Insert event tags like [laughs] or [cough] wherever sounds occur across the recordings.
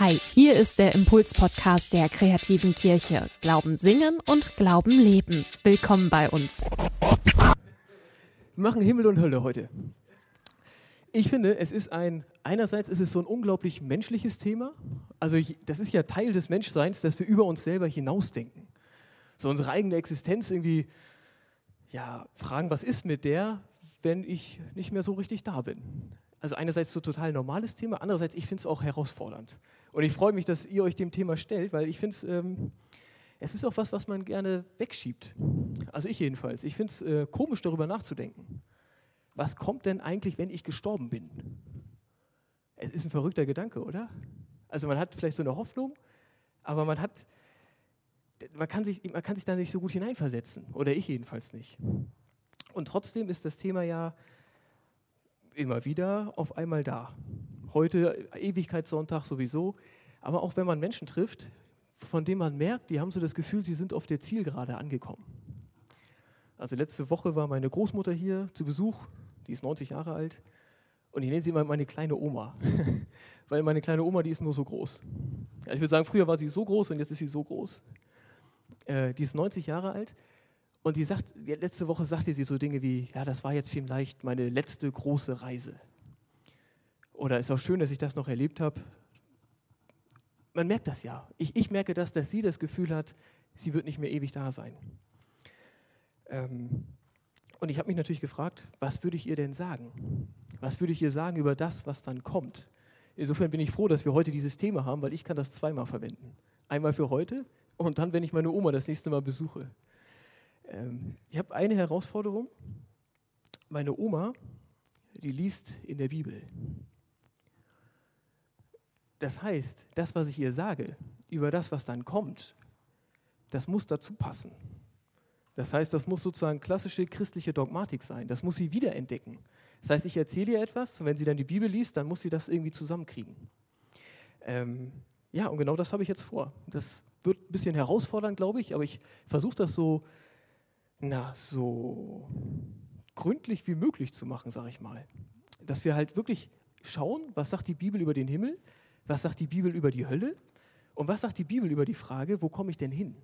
Hi, hier ist der Impuls-Podcast der kreativen Kirche. Glauben singen und Glauben leben. Willkommen bei uns. Wir machen Himmel und Hölle heute. Ich finde, es ist ein, einerseits ist es so ein unglaublich menschliches Thema. Also das ist ja Teil des Menschseins, dass wir über uns selber hinausdenken. So unsere eigene Existenz irgendwie, ja, fragen, was ist mit der, wenn ich nicht mehr so richtig da bin. Also einerseits so total normales Thema, andererseits ich finde es auch herausfordernd. Und ich freue mich, dass ihr euch dem Thema stellt, weil ich finde es, ähm, es ist auch was, was man gerne wegschiebt. Also ich jedenfalls. Ich finde es äh, komisch, darüber nachzudenken. Was kommt denn eigentlich, wenn ich gestorben bin? Es ist ein verrückter Gedanke, oder? Also man hat vielleicht so eine Hoffnung, aber man hat, man kann sich, man kann sich da nicht so gut hineinversetzen. Oder ich jedenfalls nicht. Und trotzdem ist das Thema ja immer wieder auf einmal da. Heute Ewigkeitssonntag sowieso, aber auch wenn man Menschen trifft, von denen man merkt, die haben so das Gefühl, sie sind auf der Zielgerade angekommen. Also letzte Woche war meine Großmutter hier zu Besuch, die ist 90 Jahre alt und ich nenne sie immer meine kleine Oma, [laughs] weil meine kleine Oma, die ist nur so groß. ich würde sagen, früher war sie so groß und jetzt ist sie so groß. Äh, die ist 90 Jahre alt und die sagt, letzte Woche sagte sie so Dinge wie, ja, das war jetzt vielleicht meine letzte große Reise. Oder ist auch schön, dass ich das noch erlebt habe. Man merkt das ja. Ich, ich merke das, dass sie das Gefühl hat, sie wird nicht mehr ewig da sein. Ähm, und ich habe mich natürlich gefragt, was würde ich ihr denn sagen? Was würde ich ihr sagen über das, was dann kommt? Insofern bin ich froh, dass wir heute dieses Thema haben, weil ich kann das zweimal verwenden. Einmal für heute und dann, wenn ich meine Oma das nächste Mal besuche. Ähm, ich habe eine Herausforderung. Meine Oma, die liest in der Bibel. Das heißt, das, was ich ihr sage, über das, was dann kommt, das muss dazu passen. Das heißt, das muss sozusagen klassische christliche Dogmatik sein. Das muss sie wiederentdecken. Das heißt, ich erzähle ihr etwas und wenn sie dann die Bibel liest, dann muss sie das irgendwie zusammenkriegen. Ähm, ja, und genau das habe ich jetzt vor. Das wird ein bisschen herausfordernd, glaube ich, aber ich versuche das so na, so gründlich wie möglich zu machen, sage ich mal. Dass wir halt wirklich schauen, was sagt die Bibel über den Himmel, was sagt die Bibel über die Hölle und was sagt die Bibel über die Frage, wo komme ich denn hin?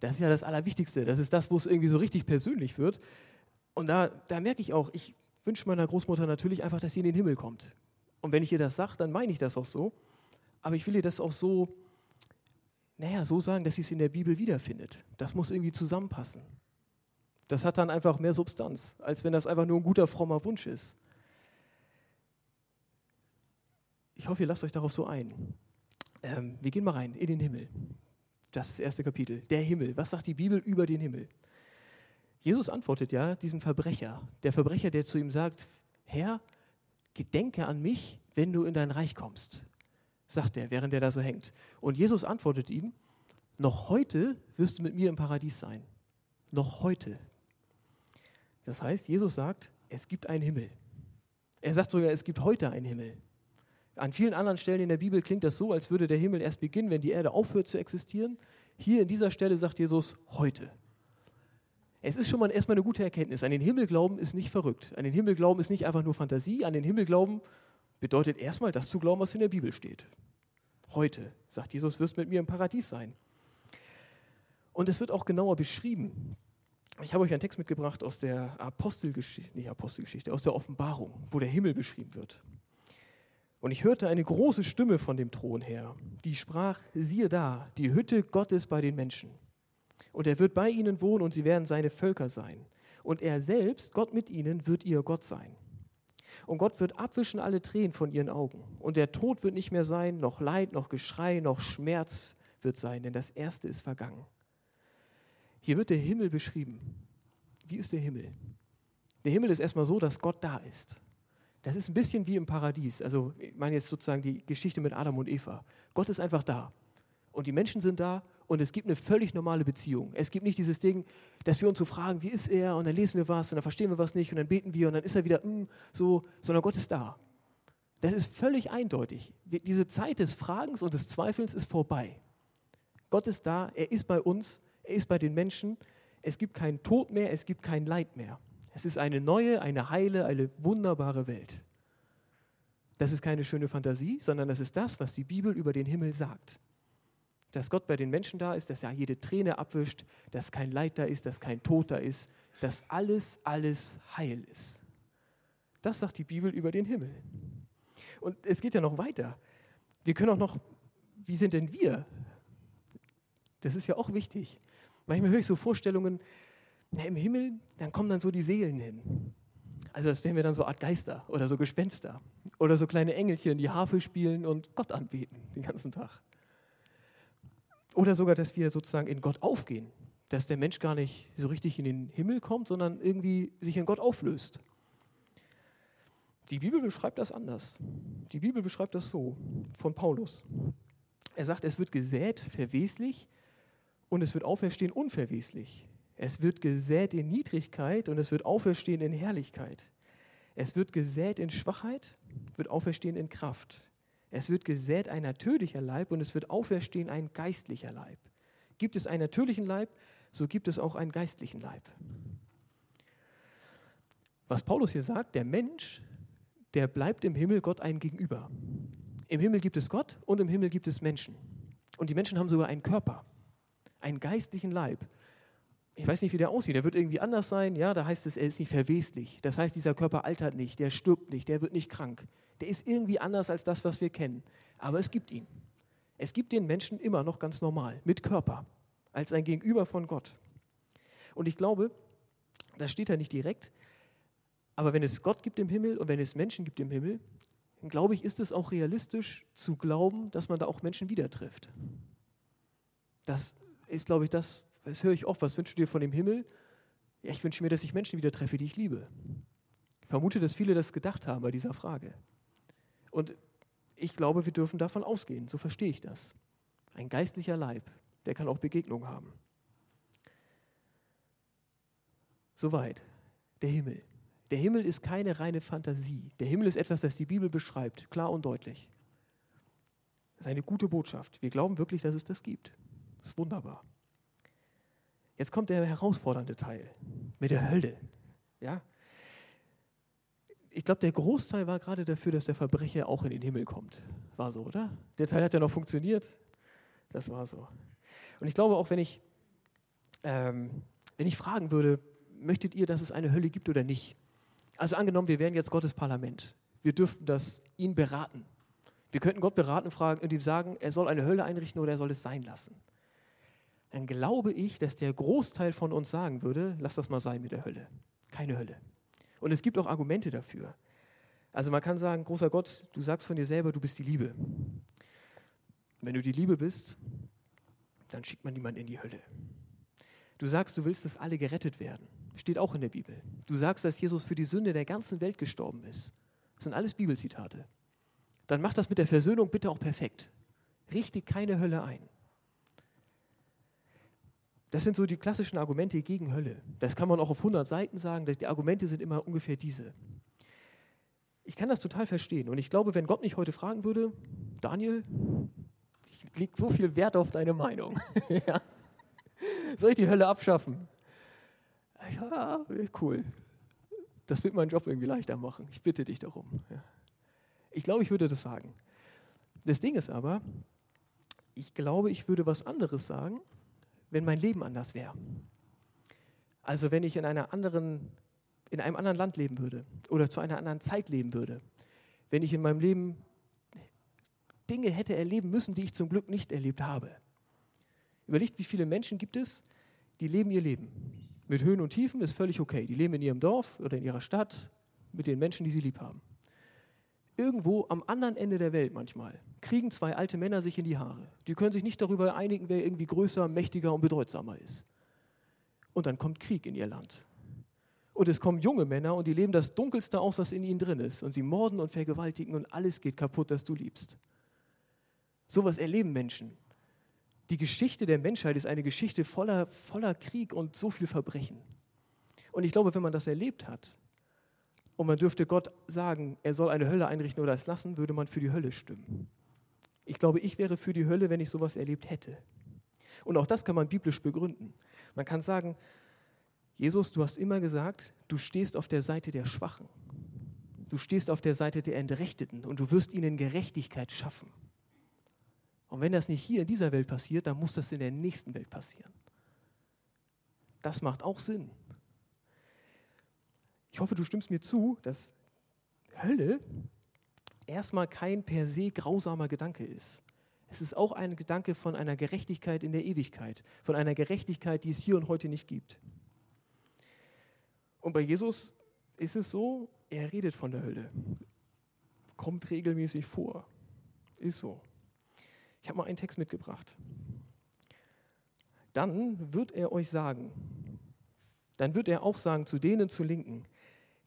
Das ist ja das Allerwichtigste. Das ist das, wo es irgendwie so richtig persönlich wird. Und da, da merke ich auch, ich wünsche meiner Großmutter natürlich einfach, dass sie in den Himmel kommt. Und wenn ich ihr das sage, dann meine ich das auch so. Aber ich will ihr das auch so, naja, so sagen, dass sie es in der Bibel wiederfindet. Das muss irgendwie zusammenpassen. Das hat dann einfach mehr Substanz, als wenn das einfach nur ein guter, frommer Wunsch ist. Ich hoffe, ihr lasst euch darauf so ein. Ähm, wir gehen mal rein in den Himmel. Das ist das erste Kapitel. Der Himmel. Was sagt die Bibel über den Himmel? Jesus antwortet ja diesem Verbrecher. Der Verbrecher, der zu ihm sagt, Herr, gedenke an mich, wenn du in dein Reich kommst, sagt er, während er da so hängt. Und Jesus antwortet ihm, noch heute wirst du mit mir im Paradies sein. Noch heute. Das heißt, Jesus sagt, es gibt einen Himmel. Er sagt sogar, es gibt heute einen Himmel. An vielen anderen Stellen in der Bibel klingt das so, als würde der Himmel erst beginnen, wenn die Erde aufhört zu existieren. Hier in dieser Stelle sagt Jesus heute. Es ist schon mal erstmal eine gute Erkenntnis. An den Himmel glauben ist nicht verrückt. An den Himmel glauben ist nicht einfach nur Fantasie. An den Himmel glauben bedeutet erstmal das zu glauben, was in der Bibel steht. Heute, sagt Jesus, wirst mit mir im Paradies sein. Und es wird auch genauer beschrieben. Ich habe euch einen Text mitgebracht aus der Apostelgeschichte, nicht Apostelgeschichte, aus der Offenbarung, wo der Himmel beschrieben wird. Und ich hörte eine große Stimme von dem Thron her, die sprach, siehe da, die Hütte Gottes bei den Menschen. Und er wird bei ihnen wohnen und sie werden seine Völker sein. Und er selbst, Gott mit ihnen, wird ihr Gott sein. Und Gott wird abwischen alle Tränen von ihren Augen. Und der Tod wird nicht mehr sein, noch Leid, noch Geschrei, noch Schmerz wird sein, denn das Erste ist vergangen. Hier wird der Himmel beschrieben. Wie ist der Himmel? Der Himmel ist erstmal so, dass Gott da ist. Das ist ein bisschen wie im Paradies. Also, ich meine jetzt sozusagen die Geschichte mit Adam und Eva. Gott ist einfach da. Und die Menschen sind da und es gibt eine völlig normale Beziehung. Es gibt nicht dieses Ding, dass wir uns so fragen, wie ist er? Und dann lesen wir was und dann verstehen wir was nicht und dann beten wir und dann ist er wieder mm, so, sondern Gott ist da. Das ist völlig eindeutig. Diese Zeit des Fragens und des Zweifelns ist vorbei. Gott ist da, er ist bei uns ist bei den Menschen. Es gibt keinen Tod mehr, es gibt kein Leid mehr. Es ist eine neue, eine heile, eine wunderbare Welt. Das ist keine schöne Fantasie, sondern das ist das, was die Bibel über den Himmel sagt. Dass Gott bei den Menschen da ist, dass er jede Träne abwischt, dass kein Leid da ist, dass kein Tod da ist, dass alles, alles heil ist. Das sagt die Bibel über den Himmel. Und es geht ja noch weiter. Wir können auch noch, wie sind denn wir? Das ist ja auch wichtig. Manchmal höre ich so Vorstellungen, na, im Himmel, dann kommen dann so die Seelen hin. Also das wären wir dann so Art Geister oder so Gespenster oder so kleine Engelchen, die Harfe spielen und Gott anbeten den ganzen Tag. Oder sogar, dass wir sozusagen in Gott aufgehen, dass der Mensch gar nicht so richtig in den Himmel kommt, sondern irgendwie sich in Gott auflöst. Die Bibel beschreibt das anders. Die Bibel beschreibt das so von Paulus. Er sagt, es wird gesät verweslich und es wird auferstehen unverweslich. Es wird gesät in Niedrigkeit und es wird auferstehen in Herrlichkeit. Es wird gesät in Schwachheit, wird auferstehen in Kraft. Es wird gesät ein natürlicher Leib und es wird auferstehen ein geistlicher Leib. Gibt es einen natürlichen Leib, so gibt es auch einen geistlichen Leib. Was Paulus hier sagt, der Mensch, der bleibt im Himmel Gott ein Gegenüber. Im Himmel gibt es Gott und im Himmel gibt es Menschen. Und die Menschen haben sogar einen Körper, einen geistlichen Leib. Ich weiß nicht, wie der aussieht. Der wird irgendwie anders sein. Ja, da heißt es, er ist nicht verweslich. Das heißt, dieser Körper altert nicht, der stirbt nicht, der wird nicht krank. Der ist irgendwie anders als das, was wir kennen. Aber es gibt ihn. Es gibt den Menschen immer noch ganz normal, mit Körper, als ein Gegenüber von Gott. Und ich glaube, das steht da nicht direkt, aber wenn es Gott gibt im Himmel und wenn es Menschen gibt im Himmel, dann glaube ich, ist es auch realistisch zu glauben, dass man da auch Menschen wieder trifft. Das ist, glaube ich, das, das höre ich oft. Was wünschst du dir von dem Himmel? Ja, ich wünsche mir, dass ich Menschen wieder treffe, die ich liebe. Ich vermute, dass viele das gedacht haben bei dieser Frage. Und ich glaube, wir dürfen davon ausgehen. So verstehe ich das. Ein geistlicher Leib, der kann auch Begegnung haben. Soweit. Der Himmel. Der Himmel ist keine reine Fantasie. Der Himmel ist etwas, das die Bibel beschreibt, klar und deutlich. Das ist eine gute Botschaft. Wir glauben wirklich, dass es das gibt. Das ist wunderbar. Jetzt kommt der herausfordernde Teil mit der Hölle. Ja? Ich glaube, der Großteil war gerade dafür, dass der Verbrecher auch in den Himmel kommt. War so, oder? Der Teil hat ja noch funktioniert. Das war so. Und ich glaube auch, wenn ich, ähm, wenn ich fragen würde, möchtet ihr, dass es eine Hölle gibt oder nicht? Also angenommen, wir wären jetzt Gottes Parlament. Wir dürften das ihn beraten. Wir könnten Gott beraten fragen und ihm sagen, er soll eine Hölle einrichten oder er soll es sein lassen. Dann glaube ich, dass der Großteil von uns sagen würde, lass das mal sein mit der Hölle. Keine Hölle. Und es gibt auch Argumente dafür. Also man kann sagen, großer Gott, du sagst von dir selber, du bist die Liebe. Wenn du die Liebe bist, dann schickt man niemanden in die Hölle. Du sagst, du willst, dass alle gerettet werden. Steht auch in der Bibel. Du sagst, dass Jesus für die Sünde der ganzen Welt gestorben ist. Das sind alles Bibelzitate. Dann mach das mit der Versöhnung bitte auch perfekt. Richte keine Hölle ein. Das sind so die klassischen Argumente gegen Hölle. Das kann man auch auf 100 Seiten sagen. Die Argumente sind immer ungefähr diese. Ich kann das total verstehen. Und ich glaube, wenn Gott mich heute fragen würde, Daniel, ich lege so viel Wert auf deine Meinung. [laughs] ja. Soll ich die Hölle abschaffen? Ja, cool. Das wird meinen Job irgendwie leichter machen. Ich bitte dich darum. Ja. Ich glaube, ich würde das sagen. Das Ding ist aber, ich glaube, ich würde was anderes sagen, wenn mein Leben anders wäre. Also wenn ich in, einer anderen, in einem anderen Land leben würde oder zu einer anderen Zeit leben würde. Wenn ich in meinem Leben Dinge hätte erleben müssen, die ich zum Glück nicht erlebt habe. Überlegt, wie viele Menschen gibt es, die leben ihr Leben. Mit Höhen und Tiefen ist völlig okay. Die leben in ihrem Dorf oder in ihrer Stadt mit den Menschen, die sie lieb haben. Irgendwo am anderen Ende der Welt manchmal kriegen zwei alte Männer sich in die Haare. Die können sich nicht darüber einigen, wer irgendwie größer, mächtiger und bedeutsamer ist. Und dann kommt Krieg in ihr Land. Und es kommen junge Männer und die leben das Dunkelste aus, was in ihnen drin ist. Und sie morden und vergewaltigen und alles geht kaputt, das du liebst. Sowas erleben Menschen die Geschichte der Menschheit ist eine Geschichte voller, voller Krieg und so viel Verbrechen. Und ich glaube, wenn man das erlebt hat und man dürfte Gott sagen, er soll eine Hölle einrichten oder es lassen, würde man für die Hölle stimmen. Ich glaube, ich wäre für die Hölle, wenn ich sowas erlebt hätte. Und auch das kann man biblisch begründen. Man kann sagen, Jesus, du hast immer gesagt, du stehst auf der Seite der Schwachen. Du stehst auf der Seite der Entrechteten und du wirst ihnen Gerechtigkeit schaffen. Und wenn das nicht hier in dieser Welt passiert, dann muss das in der nächsten Welt passieren. Das macht auch Sinn. Ich hoffe, du stimmst mir zu, dass Hölle erstmal kein per se grausamer Gedanke ist. Es ist auch ein Gedanke von einer Gerechtigkeit in der Ewigkeit, von einer Gerechtigkeit, die es hier und heute nicht gibt. Und bei Jesus ist es so, er redet von der Hölle. Kommt regelmäßig vor. Ist so. Ich habe mal einen Text mitgebracht. Dann wird er euch sagen, dann wird er auch sagen zu denen zu Linken,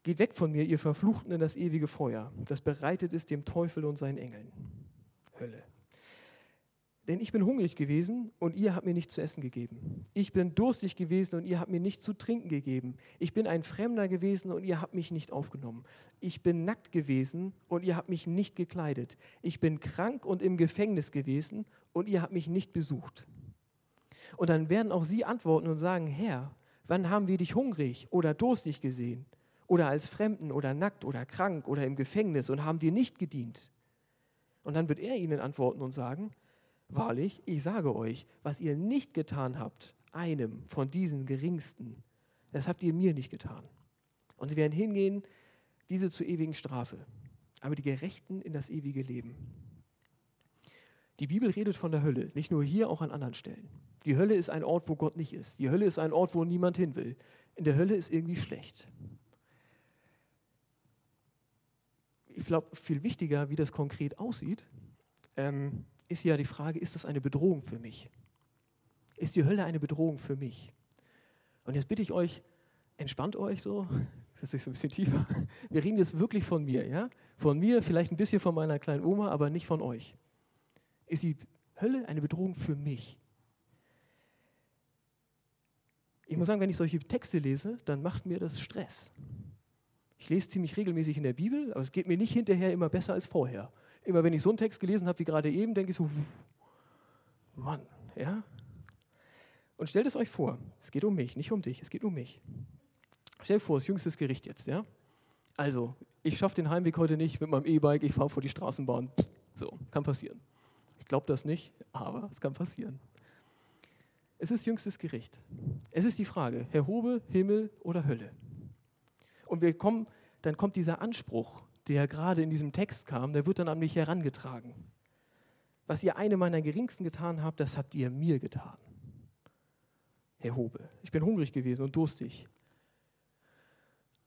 geht weg von mir, ihr Verfluchten in das ewige Feuer, das bereitet ist dem Teufel und seinen Engeln. Hölle. Denn ich bin hungrig gewesen und ihr habt mir nicht zu essen gegeben. Ich bin durstig gewesen und ihr habt mir nicht zu trinken gegeben. Ich bin ein Fremder gewesen und ihr habt mich nicht aufgenommen. Ich bin nackt gewesen und ihr habt mich nicht gekleidet. Ich bin krank und im Gefängnis gewesen und ihr habt mich nicht besucht. Und dann werden auch sie antworten und sagen, Herr, wann haben wir dich hungrig oder durstig gesehen? Oder als Fremden oder nackt oder krank oder im Gefängnis und haben dir nicht gedient? Und dann wird er ihnen antworten und sagen, Wahrlich, ich sage euch, was ihr nicht getan habt, einem von diesen Geringsten, das habt ihr mir nicht getan. Und sie werden hingehen, diese zur ewigen Strafe, aber die Gerechten in das ewige Leben. Die Bibel redet von der Hölle, nicht nur hier, auch an anderen Stellen. Die Hölle ist ein Ort, wo Gott nicht ist. Die Hölle ist ein Ort, wo niemand hin will. In der Hölle ist irgendwie schlecht. Ich glaube, viel wichtiger, wie das konkret aussieht, ähm, ist ja die Frage, ist das eine Bedrohung für mich? Ist die Hölle eine Bedrohung für mich? Und jetzt bitte ich euch, entspannt euch so, [laughs] das ist so ein bisschen tiefer. Wir reden jetzt wirklich von mir, ja? Von mir, vielleicht ein bisschen von meiner kleinen Oma, aber nicht von euch. Ist die Hölle eine Bedrohung für mich? Ich muss sagen, wenn ich solche Texte lese, dann macht mir das Stress. Ich lese ziemlich regelmäßig in der Bibel, aber es geht mir nicht hinterher immer besser als vorher. Immer wenn ich so einen Text gelesen habe wie gerade eben, denke ich so, Mann, ja? Und stellt es euch vor, es geht um mich, nicht um dich, es geht um mich. Stell dir vor, das jüngste Gericht jetzt, ja? Also, ich schaffe den Heimweg heute nicht mit meinem E-Bike, ich fahre vor die Straßenbahn. So, kann passieren. Ich glaube das nicht, aber es kann passieren. Es ist jüngstes Gericht. Es ist die Frage, Herr Hobe, Himmel oder Hölle? Und wir kommen, dann kommt dieser Anspruch, der gerade in diesem Text kam, der wird dann an mich herangetragen. Was ihr eine meiner geringsten getan habt, das habt ihr mir getan. Herr Hobe, ich bin hungrig gewesen und durstig.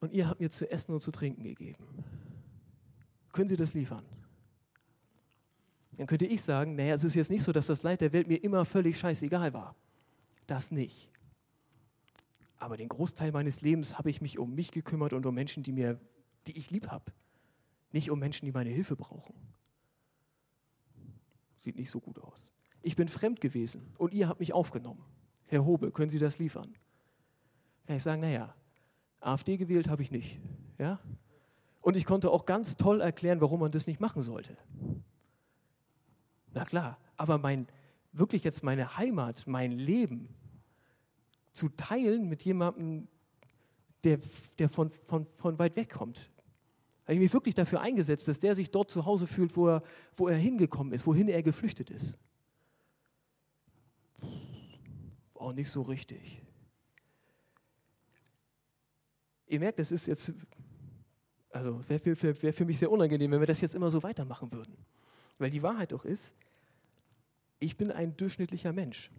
Und ihr habt mir zu essen und zu trinken gegeben. Können Sie das liefern? Dann könnte ich sagen, naja, es ist jetzt nicht so, dass das Leid der Welt mir immer völlig scheißegal war. Das nicht. Aber den Großteil meines Lebens habe ich mich um mich gekümmert und um Menschen, die, mir, die ich lieb habe. Nicht um Menschen, die meine Hilfe brauchen. Sieht nicht so gut aus. Ich bin fremd gewesen und ihr habt mich aufgenommen. Herr Hobe, können Sie das liefern? Kann ich sagen, naja, AfD gewählt habe ich nicht. Ja? Und ich konnte auch ganz toll erklären, warum man das nicht machen sollte. Na klar, aber mein, wirklich jetzt meine Heimat, mein Leben zu teilen mit jemandem, der, der von, von, von weit weg kommt, habe ich mich wirklich dafür eingesetzt, dass der sich dort zu Hause fühlt, wo er, wo er hingekommen ist, wohin er geflüchtet ist. Oh, nicht so richtig. Ihr merkt, das ist jetzt, also wäre für, wär für mich sehr unangenehm, wenn wir das jetzt immer so weitermachen würden. Weil die Wahrheit doch ist, ich bin ein durchschnittlicher Mensch.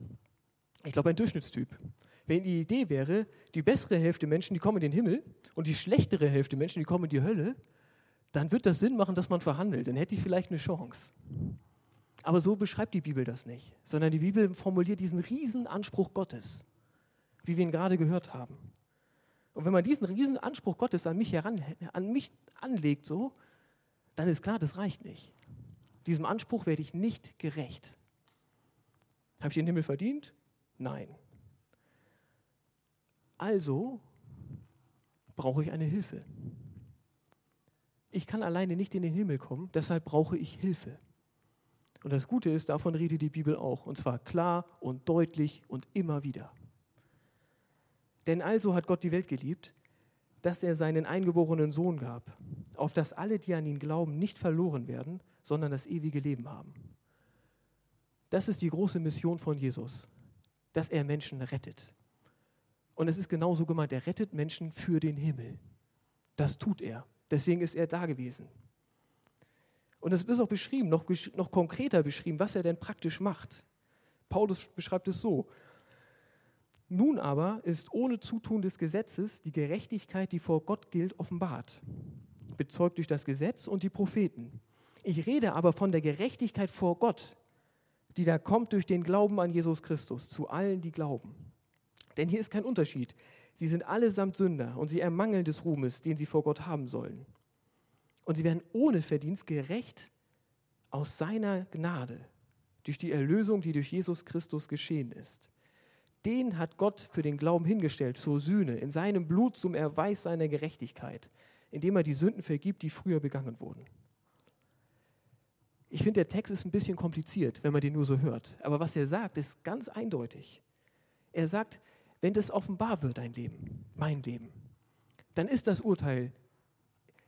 Ich glaube, ein Durchschnittstyp. Wenn die Idee wäre, die bessere Hälfte Menschen, die kommen in den Himmel und die schlechtere Hälfte Menschen, die kommen in die Hölle, dann wird das Sinn machen, dass man verhandelt. Dann hätte ich vielleicht eine Chance. Aber so beschreibt die Bibel das nicht, sondern die Bibel formuliert diesen riesen Anspruch Gottes, wie wir ihn gerade gehört haben. Und wenn man diesen riesen Anspruch Gottes an mich, heran, an mich anlegt, so, dann ist klar, das reicht nicht. Diesem Anspruch werde ich nicht gerecht. Habe ich den Himmel verdient? Nein. Also brauche ich eine Hilfe. Ich kann alleine nicht in den Himmel kommen, deshalb brauche ich Hilfe. Und das Gute ist, davon redet die Bibel auch, und zwar klar und deutlich und immer wieder. Denn also hat Gott die Welt geliebt, dass er seinen eingeborenen Sohn gab, auf dass alle, die an ihn glauben, nicht verloren werden, sondern das ewige Leben haben. Das ist die große Mission von Jesus, dass er Menschen rettet. Und es ist genauso gemeint, er rettet Menschen für den Himmel. Das tut er. Deswegen ist er da gewesen. Und es wird auch beschrieben, noch, noch konkreter beschrieben, was er denn praktisch macht. Paulus beschreibt es so. Nun aber ist ohne Zutun des Gesetzes die Gerechtigkeit, die vor Gott gilt, offenbart, bezeugt durch das Gesetz und die Propheten. Ich rede aber von der Gerechtigkeit vor Gott, die da kommt durch den Glauben an Jesus Christus, zu allen, die glauben. Denn hier ist kein Unterschied. Sie sind allesamt Sünder und sie ermangeln des Ruhmes, den sie vor Gott haben sollen. Und sie werden ohne Verdienst gerecht aus seiner Gnade, durch die Erlösung, die durch Jesus Christus geschehen ist. Den hat Gott für den Glauben hingestellt zur Sühne, in seinem Blut zum Erweis seiner Gerechtigkeit, indem er die Sünden vergibt, die früher begangen wurden. Ich finde, der Text ist ein bisschen kompliziert, wenn man den nur so hört. Aber was er sagt, ist ganz eindeutig. Er sagt, wenn das offenbar wird, dein Leben, mein Leben, dann ist das Urteil,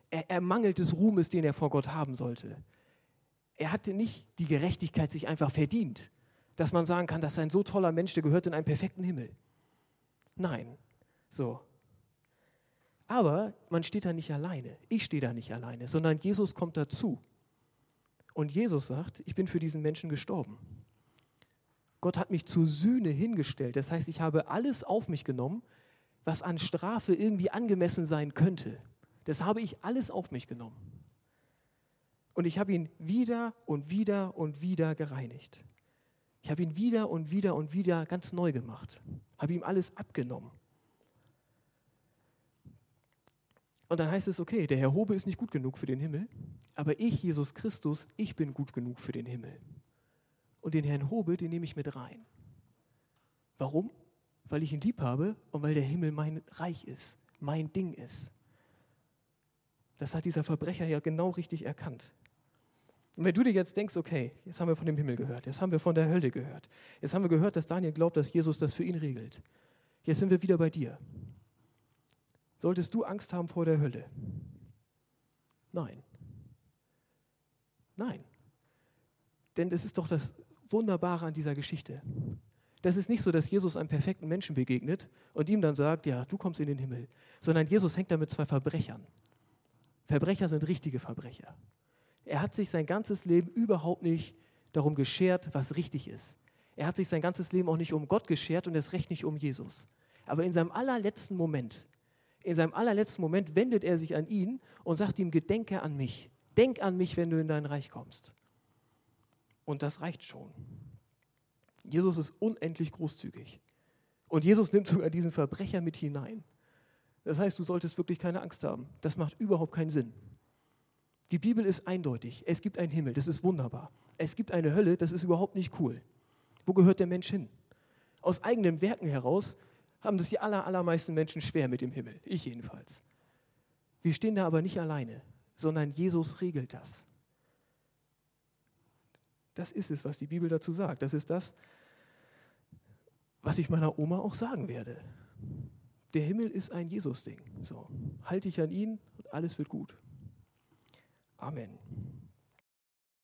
er, er mangelt des Ruhmes, den er vor Gott haben sollte. Er hatte nicht die Gerechtigkeit sich einfach verdient, dass man sagen kann, das ist ein so toller Mensch, der gehört in einen perfekten Himmel. Nein, so. Aber man steht da nicht alleine. Ich stehe da nicht alleine, sondern Jesus kommt dazu. Und Jesus sagt, ich bin für diesen Menschen gestorben. Gott hat mich zur Sühne hingestellt. Das heißt, ich habe alles auf mich genommen, was an Strafe irgendwie angemessen sein könnte. Das habe ich alles auf mich genommen. Und ich habe ihn wieder und wieder und wieder gereinigt. Ich habe ihn wieder und wieder und wieder ganz neu gemacht. Habe ihm alles abgenommen. Und dann heißt es, okay, der Herr Hobe ist nicht gut genug für den Himmel, aber ich, Jesus Christus, ich bin gut genug für den Himmel. Und den Herrn Hobe, den nehme ich mit rein. Warum? Weil ich ihn lieb habe und weil der Himmel mein Reich ist, mein Ding ist. Das hat dieser Verbrecher ja genau richtig erkannt. Und wenn du dir jetzt denkst, okay, jetzt haben wir von dem Himmel gehört, jetzt haben wir von der Hölle gehört, jetzt haben wir gehört, dass Daniel glaubt, dass Jesus das für ihn regelt. Jetzt sind wir wieder bei dir. Solltest du Angst haben vor der Hölle? Nein. Nein. Denn das ist doch das Wunderbare an dieser Geschichte. Das ist nicht so, dass Jesus einem perfekten Menschen begegnet und ihm dann sagt, ja, du kommst in den Himmel, sondern Jesus hängt da mit zwei Verbrechern. Verbrecher sind richtige Verbrecher. Er hat sich sein ganzes Leben überhaupt nicht darum geschert, was richtig ist. Er hat sich sein ganzes Leben auch nicht um Gott geschert und erst recht nicht um Jesus. Aber in seinem allerletzten Moment, in seinem allerletzten Moment wendet er sich an ihn und sagt ihm, gedenke an mich. Denk an mich, wenn du in dein Reich kommst. Und das reicht schon. Jesus ist unendlich großzügig. Und Jesus nimmt sogar diesen Verbrecher mit hinein. Das heißt, du solltest wirklich keine Angst haben. Das macht überhaupt keinen Sinn. Die Bibel ist eindeutig. Es gibt einen Himmel, das ist wunderbar. Es gibt eine Hölle, das ist überhaupt nicht cool. Wo gehört der Mensch hin? Aus eigenen Werken heraus haben das die aller, allermeisten Menschen schwer mit dem Himmel. Ich jedenfalls. Wir stehen da aber nicht alleine, sondern Jesus regelt das. Das ist es, was die Bibel dazu sagt. Das ist das, was ich meiner Oma auch sagen werde. Der Himmel ist ein Jesus-Ding. So, halte ich an ihn und alles wird gut. Amen.